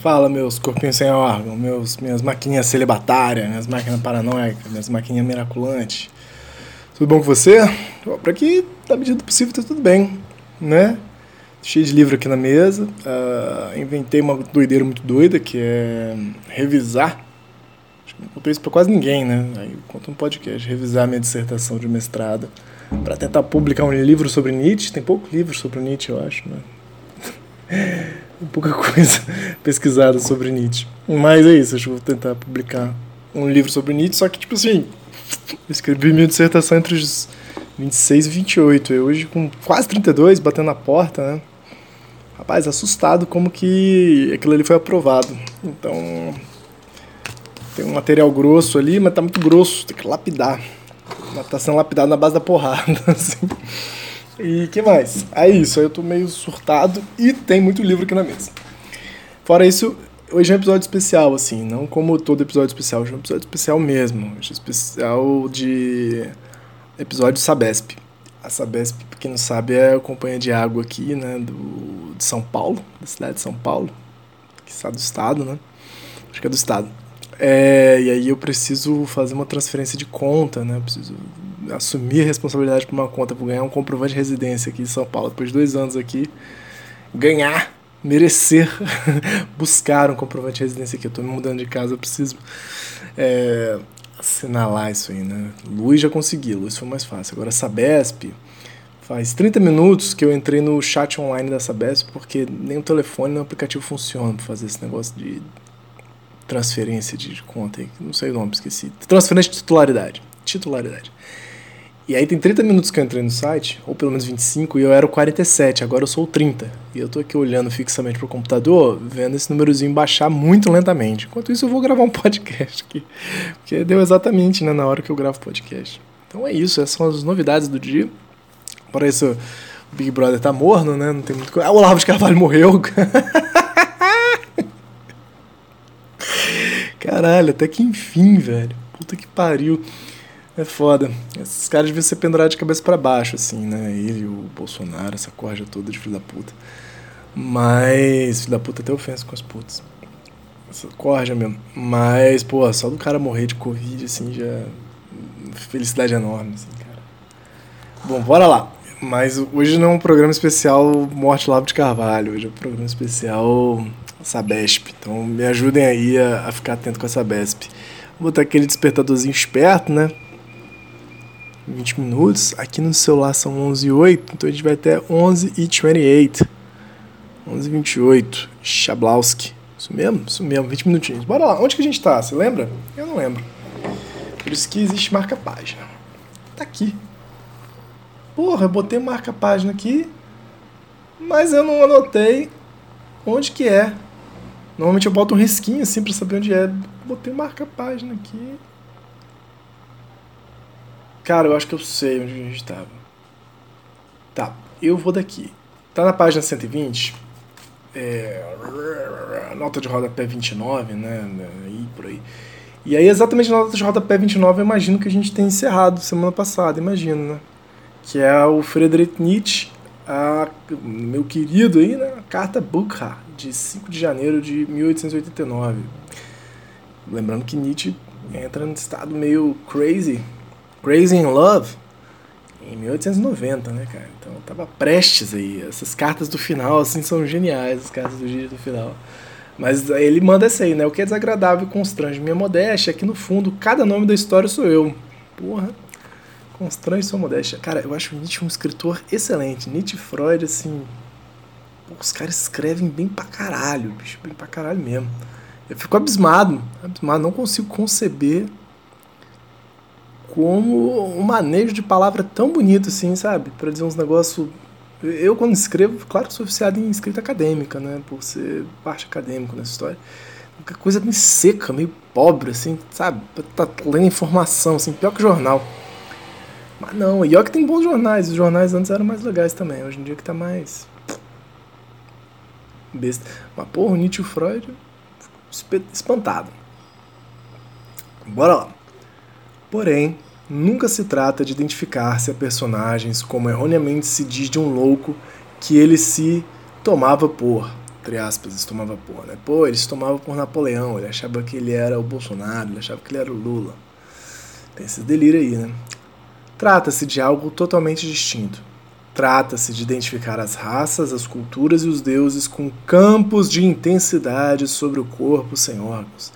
Fala, meus corpinhos sem órgão, meus, minhas maquininhas celibatárias, minhas máquinas paranoicas, minhas maquininhas miraculantes. Tudo bom com você? Por aqui, na medida do possível, tá tudo bem, né? Cheio de livro aqui na mesa. Uh, inventei uma doideira muito doida, que é revisar. Acho que não contei isso pra quase ninguém, né? Aí eu conto um podcast, revisar minha dissertação de mestrado para tentar publicar um livro sobre Nietzsche. Tem pouco livro sobre Nietzsche, eu acho, né? pouca coisa pesquisada sobre Nietzsche. Mas é isso, acho que vou tentar publicar um livro sobre Nietzsche, só que, tipo assim, escrevi minha dissertação entre os 26 e 28. Eu hoje, com quase 32, batendo na porta, né? Rapaz, assustado como que aquilo ali foi aprovado. Então, tem um material grosso ali, mas tá muito grosso, tem que lapidar. Mas tá sendo lapidado na base da porrada, assim. E que mais? É isso, eu tô meio surtado e tem muito livro aqui na mesa. Fora isso, hoje é um episódio especial, assim, não como todo episódio especial, hoje é um episódio especial mesmo. Hoje é especial de episódio Sabesp. A Sabesp, pra quem não sabe, é a companhia de água aqui, né, do, de São Paulo, da cidade de São Paulo, que está do estado, né? Acho que é do estado. É, e aí eu preciso fazer uma transferência de conta, né? Eu preciso assumir a responsabilidade por uma conta, por ganhar um comprovante de residência aqui em São Paulo, depois de dois anos aqui, ganhar, merecer, buscar um comprovante de residência aqui. Eu estou me mudando de casa, eu preciso é, assinalar isso aí, né? Luiz já consegui, Luiz foi mais fácil. Agora, Sabesp, faz 30 minutos que eu entrei no chat online da Sabesp, porque nem o telefone nem o aplicativo funciona para fazer esse negócio de transferência de conta não sei o nome, esqueci. Transferência de titularidade. Titularidade. E aí tem 30 minutos que eu entrei no site, ou pelo menos 25, e eu era o 47, agora eu sou o 30. E eu tô aqui olhando fixamente pro computador, vendo esse númerozinho baixar muito lentamente. Enquanto isso eu vou gravar um podcast aqui, porque deu exatamente né, na hora que eu gravo podcast. Então é isso, essas são as novidades do dia. Para isso, o Big Brother tá morno, né? Não tem muito coisa. Ah, o Olavo de Carvalho morreu. Caralho, até que enfim, velho. Puta que pariu. É foda. Esses caras deviam ser pendurados de cabeça para baixo, assim, né? Ele, o Bolsonaro, essa corja toda de filho da puta. Mas, filho da puta até ofensa com as putas. Essa corja mesmo. Mas, pô, só do cara morrer de Covid, assim, já. Felicidade enorme, assim, cara. Bom, bora lá. Mas hoje não é um programa especial Morte Lavo de Carvalho. Hoje é um programa especial Sabesp. Então me ajudem aí a, a ficar atento com a Sabesp. Vou botar aquele despertadorzinho esperto, né? 20 minutos. Aqui no celular são 11 e 8, então a gente vai até 11 e 28. 11 e 28. Chablowski. Isso mesmo? Isso mesmo, 20 minutinhos. Bora lá. Onde que a gente tá? Você lembra? Eu não lembro. Por isso que existe marca-página. Tá aqui. Porra, eu botei marca-página aqui, mas eu não anotei onde que é. Normalmente eu boto um risquinho assim pra saber onde é. Botei marca-página aqui. Cara, eu acho que eu sei onde a gente estava. Tá, eu vou daqui. Tá na página 120. É, nota de rodapé 29, né? Aí por aí. E aí, exatamente na nota de rodapé 29, eu imagino que a gente tem encerrado semana passada, imagino, né? Que é o Friedrich Nietzsche, a, meu querido aí, né? A carta Bukha, de 5 de janeiro de 1889. Lembrando que Nietzsche entra num estado meio crazy, Crazy in Love em 1890, né, cara? Então tava prestes aí. Essas cartas do final, assim, são geniais, as cartas do dia do final. Mas ele manda essa aí, né? O que é desagradável e constrange minha modéstia é que, no fundo, cada nome da história sou eu. Porra. Constrange sua modéstia. Cara, eu acho Nietzsche um escritor excelente. Nietzsche Freud, assim. os caras escrevem bem pra caralho, bicho. Bem pra caralho mesmo. Eu fico abismado. Abismado. Não consigo conceber como um manejo de palavra tão bonito assim, sabe? Para dizer uns negócios. Eu, quando escrevo, claro que sou oficiado em escrita acadêmica, né? Por ser parte acadêmica nessa história. Uma coisa meio seca, meio pobre, assim, sabe? Tá lendo informação, assim, pior que jornal. Mas não, e olha que tem bons jornais. Os jornais antes eram mais legais também. Hoje em dia que tá mais. Besta. Mas porra, o Nietzsche e o Freud. Espantado. Bora lá. Porém, nunca se trata de identificar-se a personagens como erroneamente se diz de um louco que ele se tomava por, entre aspas, se tomava por, né? Pô, ele se tomava por Napoleão, ele achava que ele era o Bolsonaro, ele achava que ele era o Lula. Tem esse delírio aí, né? Trata-se de algo totalmente distinto. Trata-se de identificar as raças, as culturas e os deuses com campos de intensidade sobre o corpo sem órgãos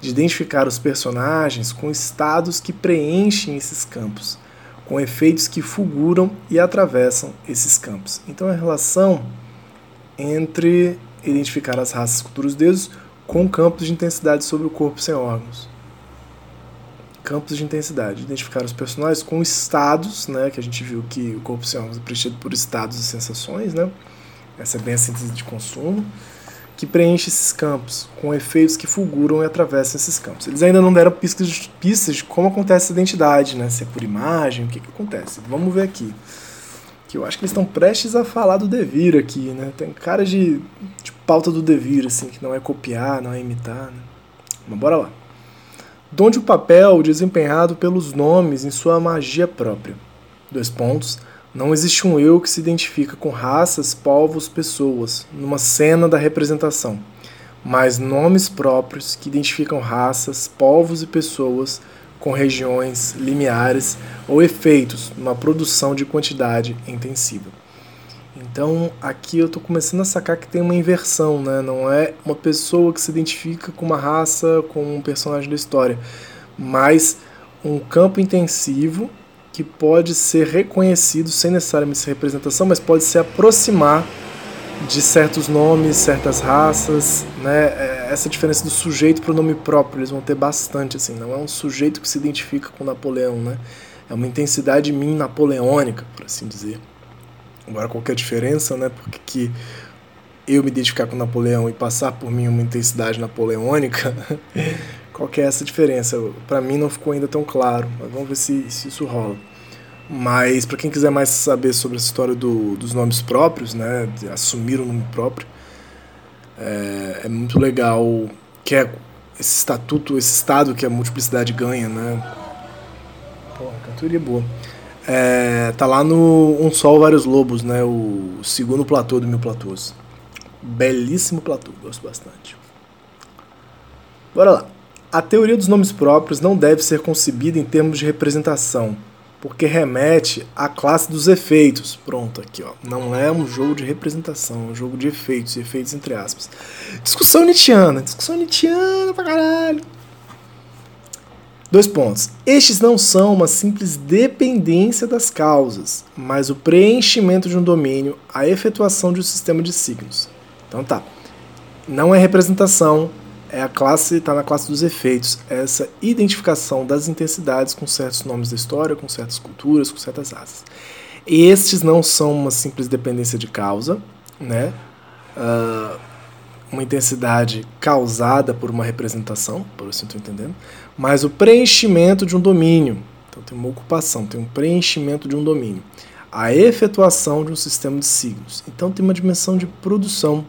de identificar os personagens com estados que preenchem esses campos, com efeitos que fulguram e atravessam esses campos. Então, a relação entre identificar as raças, culturas e deuses com campos de intensidade sobre o corpo sem órgãos. Campos de intensidade, identificar os personagens com estados, né, que a gente viu que o corpo órgãos é preenchido por estados e sensações, né? Essa é bem a síntese de consumo que preenche esses campos, com efeitos que fulguram e atravessam esses campos. Eles ainda não deram pistas de, pistas de como acontece essa identidade, né? se é por imagem, o que, que acontece. Vamos ver aqui. Que eu acho que eles estão prestes a falar do Devir aqui, né? Tem cara de, de pauta do Devir, assim, que não é copiar, não é imitar. Né? Mas bora lá. Donde o papel desempenhado pelos nomes em sua magia própria. Dois pontos não existe um eu que se identifica com raças, povos, pessoas, numa cena da representação, mas nomes próprios que identificam raças, povos e pessoas com regiões, limiares ou efeitos numa produção de quantidade intensiva. Então aqui eu estou começando a sacar que tem uma inversão, né? não é uma pessoa que se identifica com uma raça, com um personagem da história, mas um campo intensivo que pode ser reconhecido sem necessariamente ser representação, mas pode se aproximar de certos nomes, certas raças, né? É, essa diferença do sujeito para o nome próprio, eles vão ter bastante, assim, não é um sujeito que se identifica com Napoleão, né? É uma intensidade mim napoleônica, por assim dizer. Agora, qual é a diferença, né? Porque que eu me identificar com Napoleão e passar por mim uma intensidade napoleônica, qual é essa diferença? Para mim não ficou ainda tão claro, mas vamos ver se, se isso rola. Mas para quem quiser mais saber sobre essa história do, dos nomes próprios, né, de assumir o nome próprio, é, é, muito legal que é esse estatuto, esse estado que a multiplicidade ganha, né? Porra, cantoria boa. É, tá lá no Um Sol, Vários Lobos, né? O segundo platô do Mil Platôs. Belíssimo platô, gosto bastante. Bora lá. A teoria dos nomes próprios não deve ser concebida em termos de representação, porque remete à classe dos efeitos. Pronto, aqui, ó. Não é um jogo de representação, é um jogo de efeitos, efeitos entre aspas. Discussão Nietzscheana, discussão Nietzscheana pra caralho. Dois pontos. Estes não são uma simples dependência das causas, mas o preenchimento de um domínio, a efetuação de um sistema de signos. Então tá. Não é representação, é a classe, está na classe dos efeitos, essa identificação das intensidades com certos nomes da história, com certas culturas, com certas raças. Estes não são uma simples dependência de causa, né? Uh, uma intensidade causada por uma representação, por assim estou entendendo, mas o preenchimento de um domínio. Então tem uma ocupação, tem um preenchimento de um domínio. A efetuação de um sistema de signos. Então tem uma dimensão de produção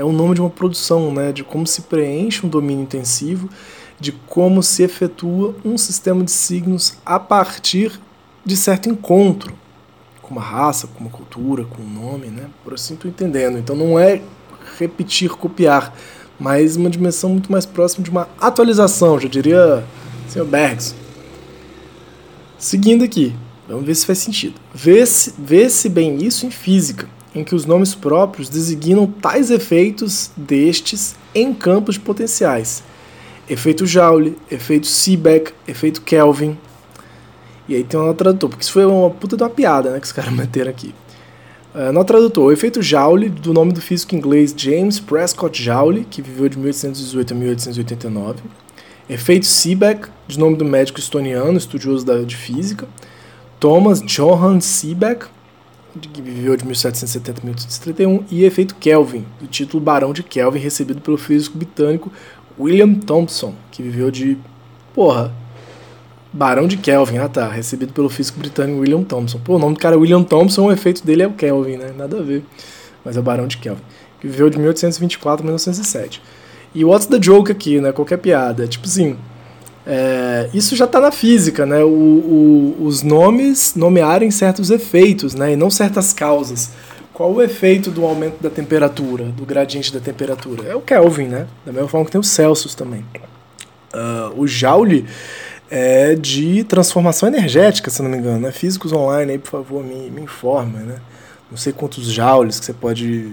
é o nome de uma produção, né, de como se preenche um domínio intensivo, de como se efetua um sistema de signos a partir de certo encontro com uma raça, com uma cultura, com um nome, né? Por assim estou entendendo. Então não é repetir, copiar, mas uma dimensão muito mais próxima de uma atualização, já diria o Sr. Bergson. Seguindo aqui, vamos ver se faz sentido. Vê-se vê -se bem isso em física em que os nomes próprios designam tais efeitos destes em campos potenciais. Efeito Joule, efeito Seebeck, efeito Kelvin. E aí tem um tradutor, porque isso foi uma puta de uma piada né, que os caras meteram aqui. Uh, no tradutor, o efeito Joule, do nome do físico inglês James Prescott Joule, que viveu de 1818 a 1889. Efeito Seebeck, de nome do médico estoniano, estudioso da, de física. Thomas Johann Seebeck, que viveu de 1770 a 1831. E efeito Kelvin, do título Barão de Kelvin, recebido pelo físico britânico William Thompson, que viveu de. Porra. Barão de Kelvin, ah tá, recebido pelo físico britânico William Thompson. Pô, o nome do cara é William Thompson, o efeito dele é o Kelvin, né? Nada a ver. Mas é o Barão de Kelvin. Que viveu de 1824 a 1907. E what's the joke aqui, né? Qualquer piada. Tipo assim, é, isso já está na física, né? O, o, os nomes nomearem certos efeitos, né? E não certas causas. Qual o efeito do aumento da temperatura, do gradiente da temperatura? É o Kelvin, né? Da mesma forma que tem o Celsius também. Uh, o Joule é de transformação energética, se não me engano. Né? Físicos online aí, por favor, me, me informem, né? Não sei quantos joules que você pode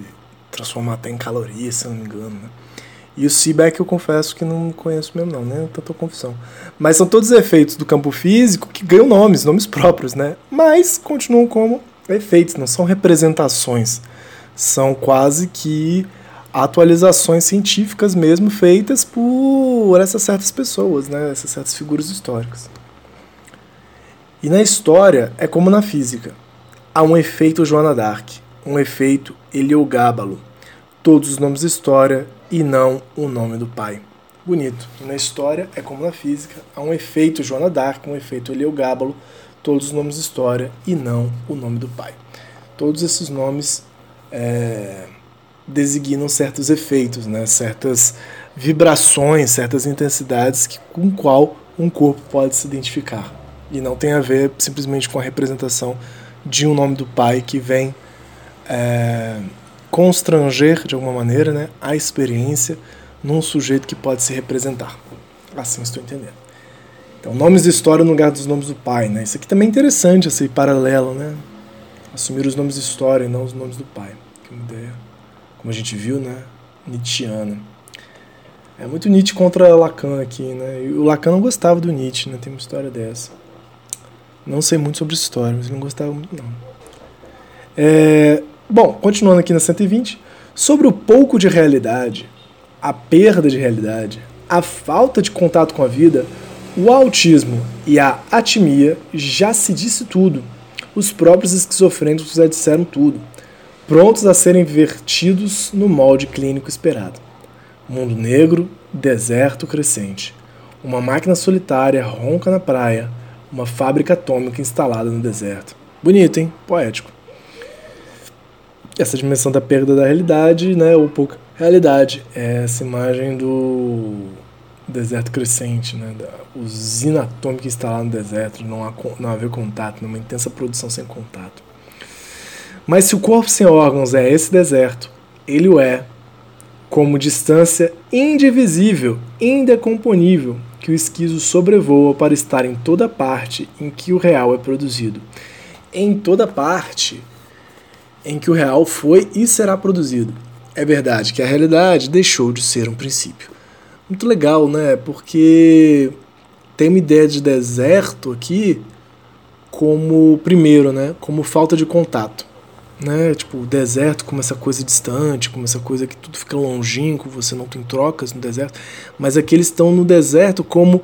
transformar até em calorias, se não me engano, né? E o Seebeck eu confesso que não conheço mesmo não, né? Tanta confusão. Mas são todos efeitos do campo físico que ganham nomes, nomes próprios, né? Mas continuam como efeitos, não são representações. São quase que atualizações científicas mesmo feitas por essas certas pessoas, né? Essas certas figuras históricas. E na história é como na física. Há um efeito Joana d'Arc, um efeito Heliogábalo. Todos os nomes história e não o nome do pai. Bonito. Na história, é como na física, há um efeito Joana d'Arc, um efeito Heliogábalo, todos os nomes história e não o nome do pai. Todos esses nomes é, designam certos efeitos, né? certas vibrações, certas intensidades que, com qual um corpo pode se identificar. E não tem a ver simplesmente com a representação de um nome do pai que vem é, constranger de alguma maneira né, a experiência num sujeito que pode se representar. Assim estou entendendo. Então, nomes de história no lugar dos nomes do pai. Né? Isso aqui também é interessante, esse paralelo. Né? Assumir os nomes de história e não os nomes do pai. Que uma ideia, como a gente viu, né? Nietzscheana. É muito Nietzsche contra Lacan aqui. Né? E o Lacan não gostava do Nietzsche, né? tem uma história dessa. Não sei muito sobre história, mas ele não gostava muito, não. É, Bom, continuando aqui na 120, sobre o pouco de realidade, a perda de realidade, a falta de contato com a vida, o autismo e a atimia já se disse tudo. Os próprios esquizofrênicos já disseram tudo, prontos a serem vertidos no molde clínico esperado. Mundo negro, deserto crescente. Uma máquina solitária ronca na praia, uma fábrica atômica instalada no deserto. Bonito, hein? Poético essa dimensão da perda da realidade, né, ou pouca realidade. É essa imagem do deserto crescente, né, da usina atômica instalada no deserto, não, há, não haver contato, numa intensa produção sem contato. Mas se o corpo sem órgãos é esse deserto, ele o é como distância indivisível, indecomponível, que o esquizo sobrevoa para estar em toda parte em que o real é produzido. Em toda parte em que o real foi e será produzido. É verdade que a realidade deixou de ser um princípio. Muito legal, né? Porque tem uma ideia de deserto aqui como primeiro, né? Como falta de contato, né? Tipo, o deserto como essa coisa distante, como essa coisa que tudo fica longínquo, você não tem trocas no deserto, mas aqui eles estão no deserto como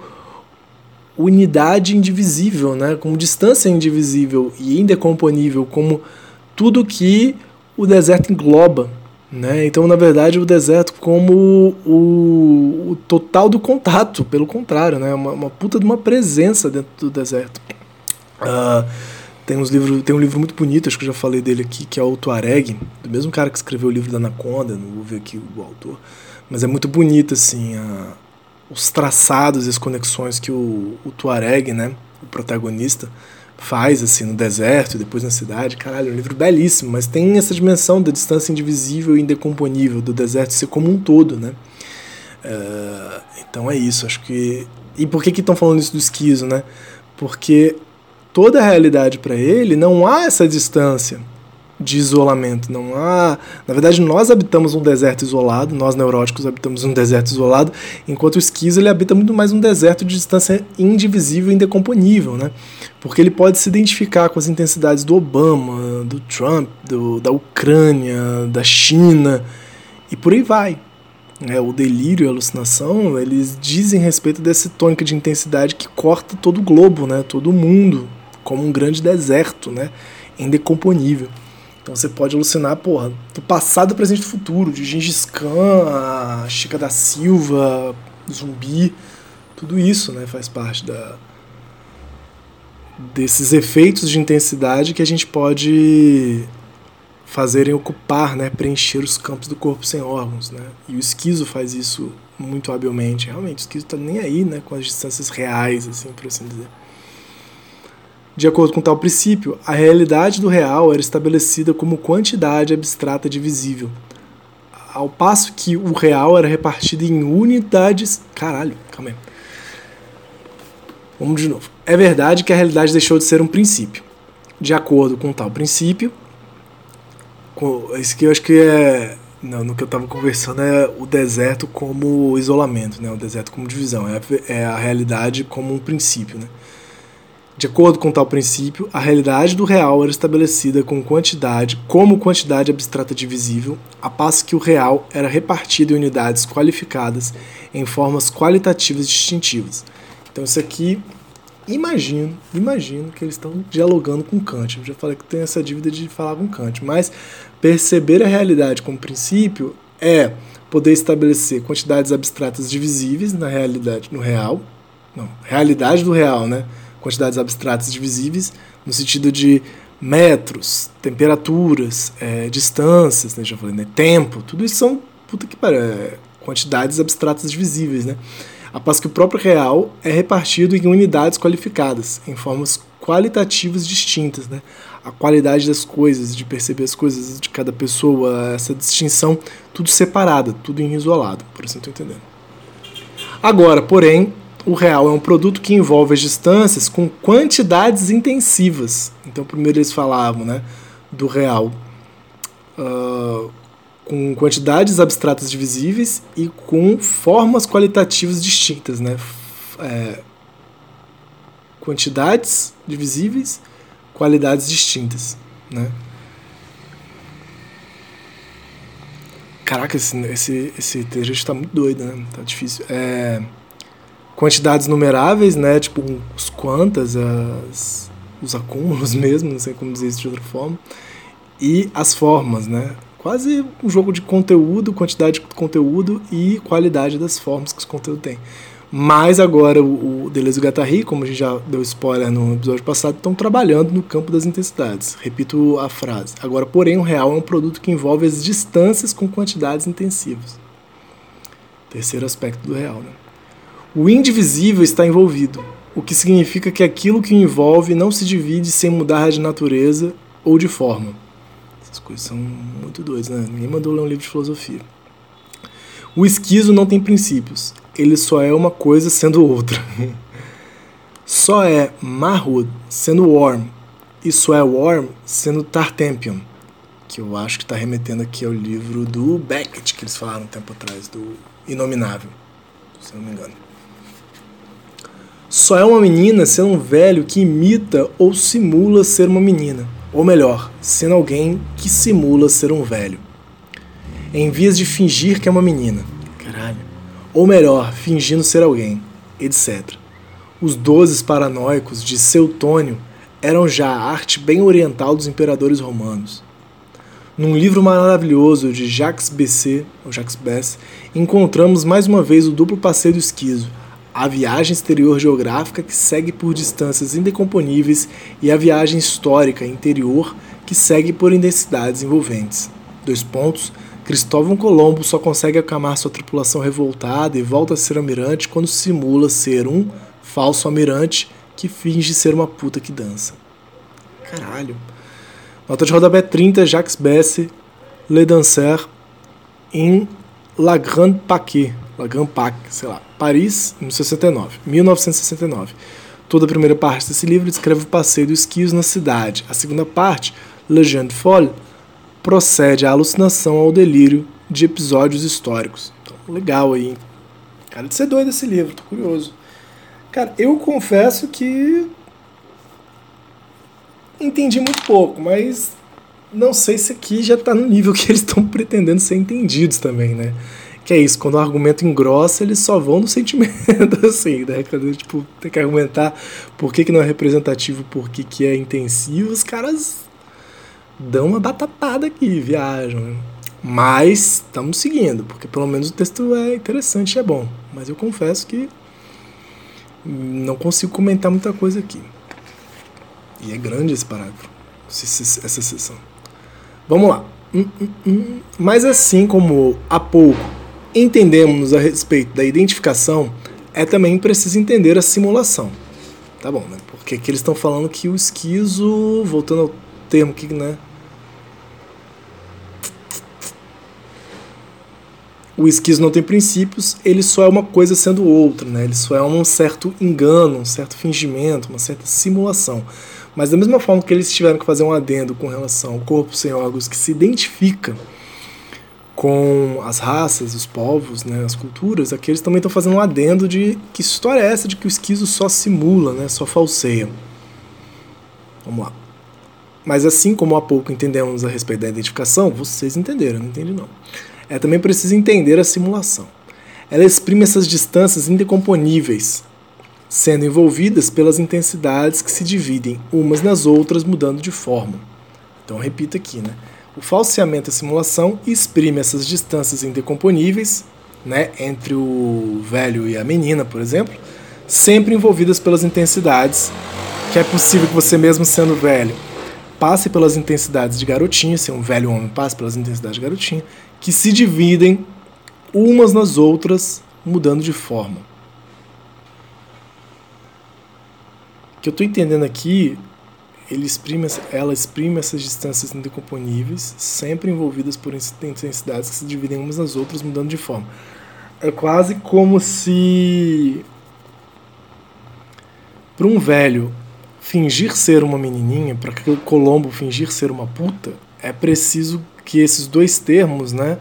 unidade indivisível, né? Como distância indivisível e indecomponível, como tudo que o deserto engloba. Né? Então, na verdade, o deserto como o, o total do contato, pelo contrário, né? uma, uma puta de uma presença dentro do deserto. Uh, tem, uns livros, tem um livro muito bonito, acho que eu já falei dele aqui, que é o Tuareg, do mesmo cara que escreveu o livro da Anaconda, não vou ver aqui o autor, mas é muito bonito assim, a, os traçados e as conexões que o, o Tuareg, né, o protagonista, faz assim no deserto, depois na cidade. Caralho, é um livro belíssimo, mas tem essa dimensão da distância indivisível e indecomponível do deserto ser como um todo, né? Uh, então é isso, acho que. E por que que estão falando isso do esquizo, né? Porque toda a realidade para ele não há essa distância de isolamento. Não há. Na verdade, nós habitamos um deserto isolado, nós neuróticos habitamos um deserto isolado, enquanto o esquizo ele habita muito mais um deserto de distância indivisível e indecomponível, né? Porque ele pode se identificar com as intensidades do Obama, do Trump, do, da Ucrânia, da China e por aí vai. né, o delírio e a alucinação, eles dizem respeito dessa tônica de intensidade que corta todo o globo, né, todo o mundo, como um grande deserto, né, indecomponível. Então você pode alucinar, porra, do passado, presente e futuro, de Gengis Khan, a Chica da Silva, zumbi, tudo isso, né, faz parte da desses efeitos de intensidade que a gente pode fazerem ocupar, né, preencher os campos do corpo sem órgãos, né? E o esquizo faz isso muito habilmente. Realmente, o esquizo tá nem aí, né, com as distâncias reais, assim, por assim dizer. De acordo com tal princípio, a realidade do real era estabelecida como quantidade abstrata divisível, ao passo que o real era repartido em unidades. Caralho, calma aí. Vamos de novo. É verdade que a realidade deixou de ser um princípio. De acordo com tal princípio, isso que eu acho que é. Não, no que eu estava conversando é o deserto como isolamento, né? o deserto como divisão, é, é a realidade como um princípio. Né? De acordo com tal princípio, a realidade do real era estabelecida com quantidade, como quantidade abstrata divisível, a passo que o real era repartido em unidades qualificadas em formas qualitativas distintivas. Então isso aqui imagino, imagino que eles estão dialogando com Kant. Eu já falei que tem essa dívida de falar com Kant, mas perceber a realidade como princípio é poder estabelecer quantidades abstratas divisíveis na realidade, no real, não, realidade do real, né? Quantidades abstratas divisíveis no sentido de metros, temperaturas, é, distâncias, né? Já falei, né? Tempo, tudo isso são puta que pariu, é, quantidades abstratas divisíveis, né? a passo que o próprio real é repartido em unidades qualificadas, em formas qualitativas distintas, né? A qualidade das coisas, de perceber as coisas de cada pessoa, essa distinção, tudo separada, tudo em isolado, por assim estou entendendo. Agora, porém, o real é um produto que envolve as distâncias com quantidades intensivas. Então, primeiro eles falavam, né, do real uh, com quantidades abstratas divisíveis e com formas qualitativas distintas, né? É, quantidades divisíveis, qualidades distintas, né? Caraca, esse, esse, esse trecho está muito doido, né? Tá difícil. É, quantidades numeráveis, né? Tipo, os quantas, as, os acúmulos mesmo, não sei como dizer isso de outra forma. E as formas, né? quase um jogo de conteúdo, quantidade de conteúdo e qualidade das formas que esse conteúdo tem. Mas agora o, Deleuze e o Guattari, como a gente já deu spoiler no episódio passado, estão trabalhando no campo das intensidades. Repito a frase. Agora, porém, o real é um produto que envolve as distâncias com quantidades intensivas. Terceiro aspecto do real. Né? O indivisível está envolvido, o que significa que aquilo que o envolve não se divide sem mudar de natureza ou de forma coisas são muito doidas, né? Ninguém mandou ler um livro de filosofia. O esquizo não tem princípios. Ele só é uma coisa sendo outra. só é Marhud sendo Worm. E só é Worm sendo Tartempion. Que eu acho que está remetendo aqui ao livro do Beckett, que eles falaram um tempo atrás, do Inominável. Se não me engano. Só é uma menina sendo um velho que imita ou simula ser uma menina ou melhor, sendo alguém que simula ser um velho. Em vias de fingir que é uma menina. Caralho. Ou melhor, fingindo ser alguém, etc. Os dozes paranoicos de Seutônio eram já a arte bem oriental dos imperadores romanos. Num livro maravilhoso de Jacques Bessé, ou Jacques Bess, encontramos mais uma vez o duplo passeio do esquizo, a viagem exterior geográfica que segue por distâncias indecomponíveis e a viagem histórica interior que segue por intensidades envolventes. Dois pontos. Cristóvão Colombo só consegue acalmar sua tripulação revoltada e volta a ser almirante quando simula ser um falso almirante que finge ser uma puta que dança. Caralho. Nota de rodapé 30, Jacques Besse, Le Dancer, em La Grande Paquet, La sei lá. Paris, 1969. 1969. Toda a primeira parte desse livro descreve o passeio do esquios na cidade. A segunda parte, Legende Folle, procede à alucinação ao delírio de episódios históricos. Então, legal aí. Cara, de ser doido esse livro, tô curioso. Cara, eu confesso que entendi muito pouco, mas não sei se aqui já tá no nível que eles estão pretendendo ser entendidos também, né? Que é isso, quando o argumento engrossa, eles só vão no sentimento, assim, né? Quando, tipo, tem que argumentar por que, que não é representativo, por que, que é intensivo, os caras dão uma batatada aqui, viajam. Mas estamos seguindo, porque pelo menos o texto é interessante e é bom. Mas eu confesso que não consigo comentar muita coisa aqui. E é grande esse parágrafo, essa sessão. Vamos lá. Hum, hum, hum. Mas assim como há pouco entendemos a respeito da identificação, é também preciso entender a simulação. Tá bom, né? Porque aqui eles estão falando que o esquizo, voltando ao termo que, né? O esquizo não tem princípios, ele só é uma coisa sendo outra, né? Ele só é um certo engano, um certo fingimento, uma certa simulação. Mas da mesma forma que eles tiveram que fazer um adendo com relação ao corpo sem órgãos que se identifica com as raças, os povos, né, as culturas, aqui eles também estão fazendo um adendo de que história é essa de que o esquizo só simula, né, só falseia. Vamos lá. Mas assim como há pouco entendemos a respeito da identificação, vocês entenderam, não entendi não. É também preciso entender a simulação. Ela exprime essas distâncias indecomponíveis, sendo envolvidas pelas intensidades que se dividem umas nas outras, mudando de forma. Então, repito aqui, né? O falseamento e a simulação exprime essas distâncias indecomponíveis, né, entre o velho e a menina, por exemplo, sempre envolvidas pelas intensidades, que é possível que você mesmo sendo velho passe pelas intensidades de garotinha, se um velho homem passe pelas intensidades de garotinha, que se dividem umas nas outras, mudando de forma. que eu estou entendendo aqui, ele exprime, ela exprime essas distâncias indecomponíveis, sempre envolvidas por intensidades que se dividem umas nas outras, mudando de forma. É quase como se para um velho fingir ser uma menininha, para que o Colombo fingir ser uma puta, é preciso que esses dois termos, né,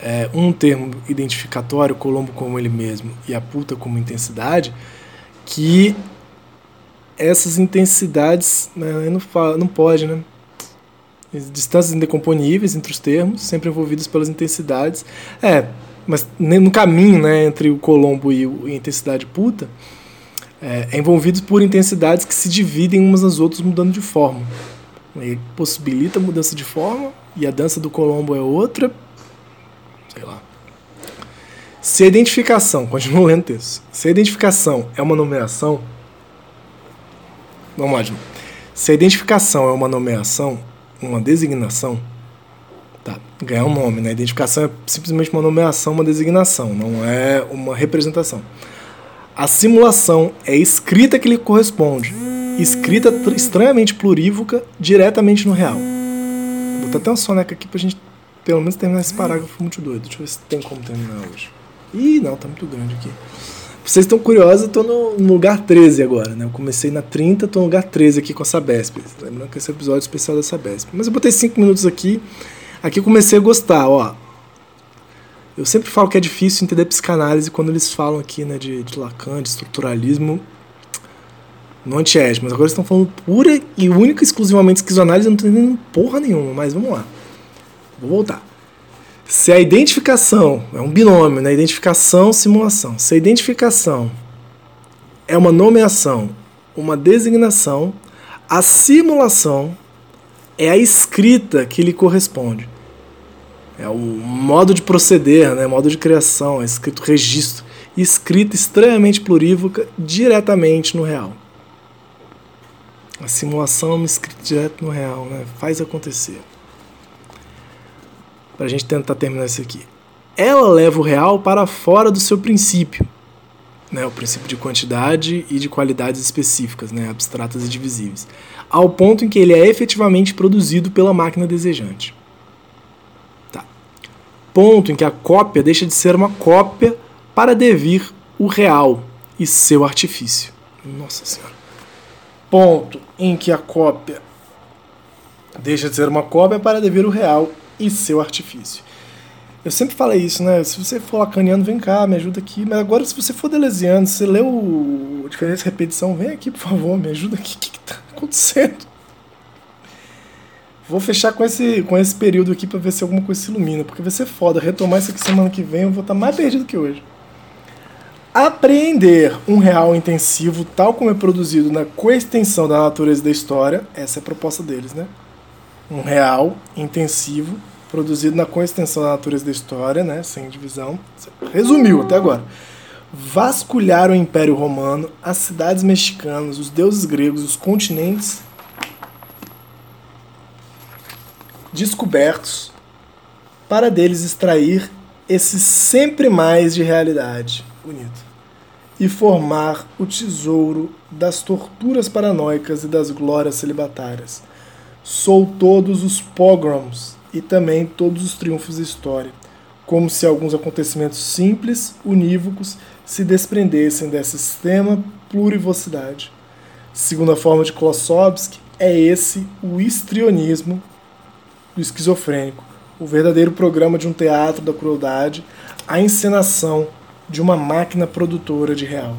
é, um termo identificatório, Colombo como ele mesmo, e a puta como intensidade, que essas intensidades, né, não, fala, não pode, né? Distâncias indecomponíveis entre os termos, sempre envolvidos pelas intensidades. É, mas no caminho né, entre o Colombo e, a intensidade puta, é, é envolvidos por intensidades que se dividem umas nas outras, mudando de forma. E possibilita a mudança de forma, e a dança do Colombo é outra. Sei lá. Se a identificação, continuo lendo texto, se a identificação é uma nomeação, Vamos lá, Se a identificação é uma nomeação, uma designação, tá, ganhar um nome, né? A identificação é simplesmente uma nomeação, uma designação, não é uma representação. A simulação é escrita que lhe corresponde, escrita estranhamente plurívoca diretamente no real. Vou botar até uma soneca aqui pra gente pelo menos terminar esse parágrafo muito doido. Deixa eu ver se tem como terminar hoje. Ih, não, tá muito grande aqui. Vocês estão curiosos, eu tô no, no, lugar 13 agora, né? Eu comecei na 30, tô no lugar 13 aqui com a Sabesp. Lembrando que esse é episódio especial da Sabesp. Mas eu botei 5 minutos aqui. Aqui eu comecei a gostar, ó. Eu sempre falo que é difícil entender psicanálise quando eles falam aqui, né, de, de Lacan, de estruturalismo no antiético. Mas agora eles estão falando pura e única exclusivamente esquizoanálise, eu não tô entendendo porra nenhuma. Mas vamos lá. Vou voltar. Se a identificação é um binômio, né? Identificação, simulação. Se a identificação é uma nomeação, uma designação, a simulação é a escrita que lhe corresponde. É o modo de proceder, né? modo de criação, é escrito registro. Escrita estranhamente plurívoca diretamente no real. A simulação é uma escrita direto no real, né? faz acontecer para a gente tentar terminar isso aqui. Ela leva o real para fora do seu princípio, né, o princípio de quantidade e de qualidades específicas, né, abstratas e divisíveis, ao ponto em que ele é efetivamente produzido pela máquina desejante. Tá. Ponto em que a cópia deixa de ser uma cópia para devir o real e seu artifício. Nossa Senhora. Ponto em que a cópia deixa de ser uma cópia para devir o real e seu artifício. Eu sempre falei isso, né? Se você for lacaniano, vem cá, me ajuda aqui. Mas agora, se você for delesiano, se leu o Diferença e Repetição, vem aqui, por favor, me ajuda aqui. O que está acontecendo? Vou fechar com esse, com esse período aqui para ver se alguma coisa se ilumina, porque vai ser foda. Retomar isso aqui semana que vem, eu vou estar tá mais perdido que hoje. Apreender um real intensivo, tal como é produzido na coextensão da natureza da história, essa é a proposta deles, né? Um real intensivo, produzido na coextensão da natureza da história, né? Sem divisão. Resumiu até agora. Vasculhar o Império Romano, as cidades mexicanas, os deuses gregos, os continentes descobertos, para deles extrair esse sempre mais de realidade bonito. E formar o tesouro das torturas paranoicas e das glórias celibatárias. Sou todos os pogroms e também todos os triunfos da história, como se alguns acontecimentos simples, unívocos, se desprendessem dessa extrema plurivocidade. Segundo a forma de Klossowski, é esse o histrionismo do esquizofrênico, o verdadeiro programa de um teatro da crueldade, a encenação de uma máquina produtora de real.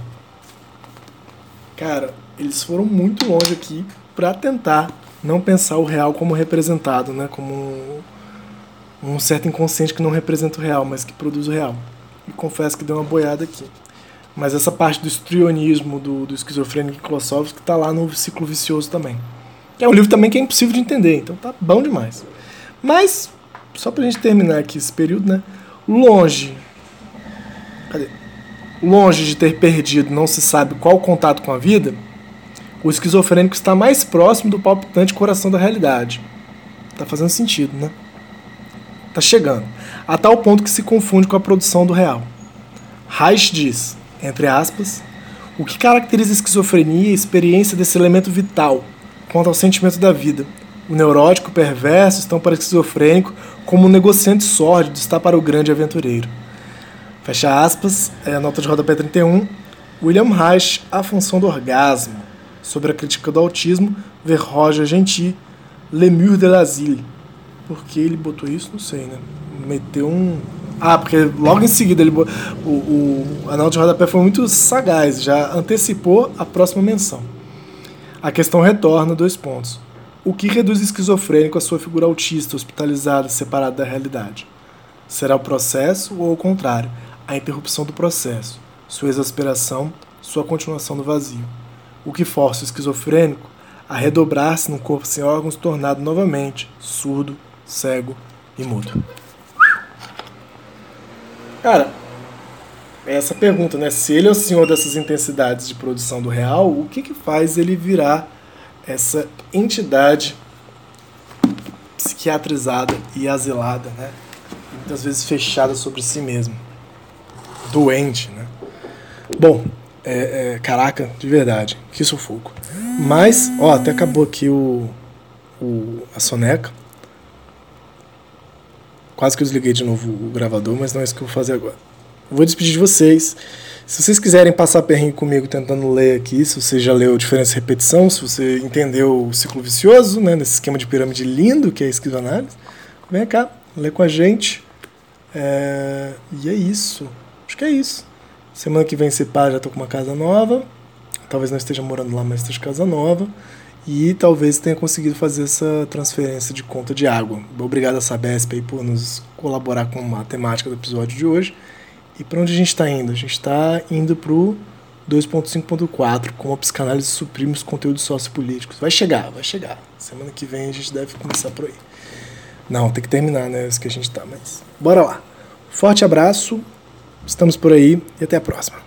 Cara, eles foram muito longe aqui para tentar não pensar o real como representado, né? Como um, um, certo inconsciente que não representa o real, mas que produz o real. E confesso que deu uma boiada aqui. Mas essa parte do estrionismo do, do esquizofrênico Klossowski está lá no Ciclo Vicioso também. É um livro também que é impossível de entender, então tá bom demais. Mas, só pra gente terminar aqui esse período, né? Longe Cadê? Longe de ter perdido não se sabe qual contato com a vida, o esquizofrênico está mais próximo do palpitante coração da realidade. Tá fazendo sentido, né? Tá chegando. A tal ponto que se confunde com a produção do real. Reich diz, entre aspas, o que caracteriza a esquizofrenia é a experiência desse elemento vital quanto ao sentimento da vida. O neurótico perverso estão para o esquizofrênico como um negociante sórdido está para o grande aventureiro. Fecha aspas, é a nota de rodapé 31. William Reich, A Função do Orgasmo, sobre a crítica do autismo, ver Roger Gentil, Lemur de l'Asile. Por que ele botou isso? Não sei, né? Meteu um. Ah, porque logo em seguida ele o, o, a nota de rodapé foi muito sagaz, já antecipou a próxima menção. A questão retorna, dois pontos. O que reduz o esquizofrênico à sua figura autista, hospitalizada, separada da realidade? Será o processo ou o contrário? a interrupção do processo, sua exasperação, sua continuação no vazio. O que força o esquizofrênico a redobrar-se num corpo sem órgãos tornado novamente surdo, cego e mudo. Cara, é essa pergunta, né? Se ele é o senhor dessas intensidades de produção do real, o que, que faz ele virar essa entidade psiquiatrizada e asilada, né? Muitas vezes fechada sobre si mesmo doente, né? Bom, é, é, caraca, de verdade, que sufoco. Mas, ó, até acabou aqui o, o, a soneca. Quase que eu desliguei de novo o gravador, mas não é isso que eu vou fazer agora. vou despedir de vocês. Se vocês quiserem passar perrengue comigo tentando ler aqui, se você já leu Diferença e Repetição, se você entendeu o ciclo vicioso, né, nesse esquema de pirâmide lindo que é a esquizoanálise, vem cá, lê com a gente. É... E é isso. Acho que é isso. Semana que vem, se pá, já tô com uma casa nova. Talvez não esteja morando lá, mas esteja casa nova. E talvez tenha conseguido fazer essa transferência de conta de água. Obrigado a Sabesp aí por nos colaborar com a temática do episódio de hoje. E para onde a gente está indo? A gente está indo para o 2.5.4, como a psicanálise suprime os conteúdos sociopolíticos. Vai chegar, vai chegar. Semana que vem a gente deve começar por aí. Não, tem que terminar, né? Isso que a gente tá, mas. Bora lá. Forte abraço Estamos por aí e até a próxima.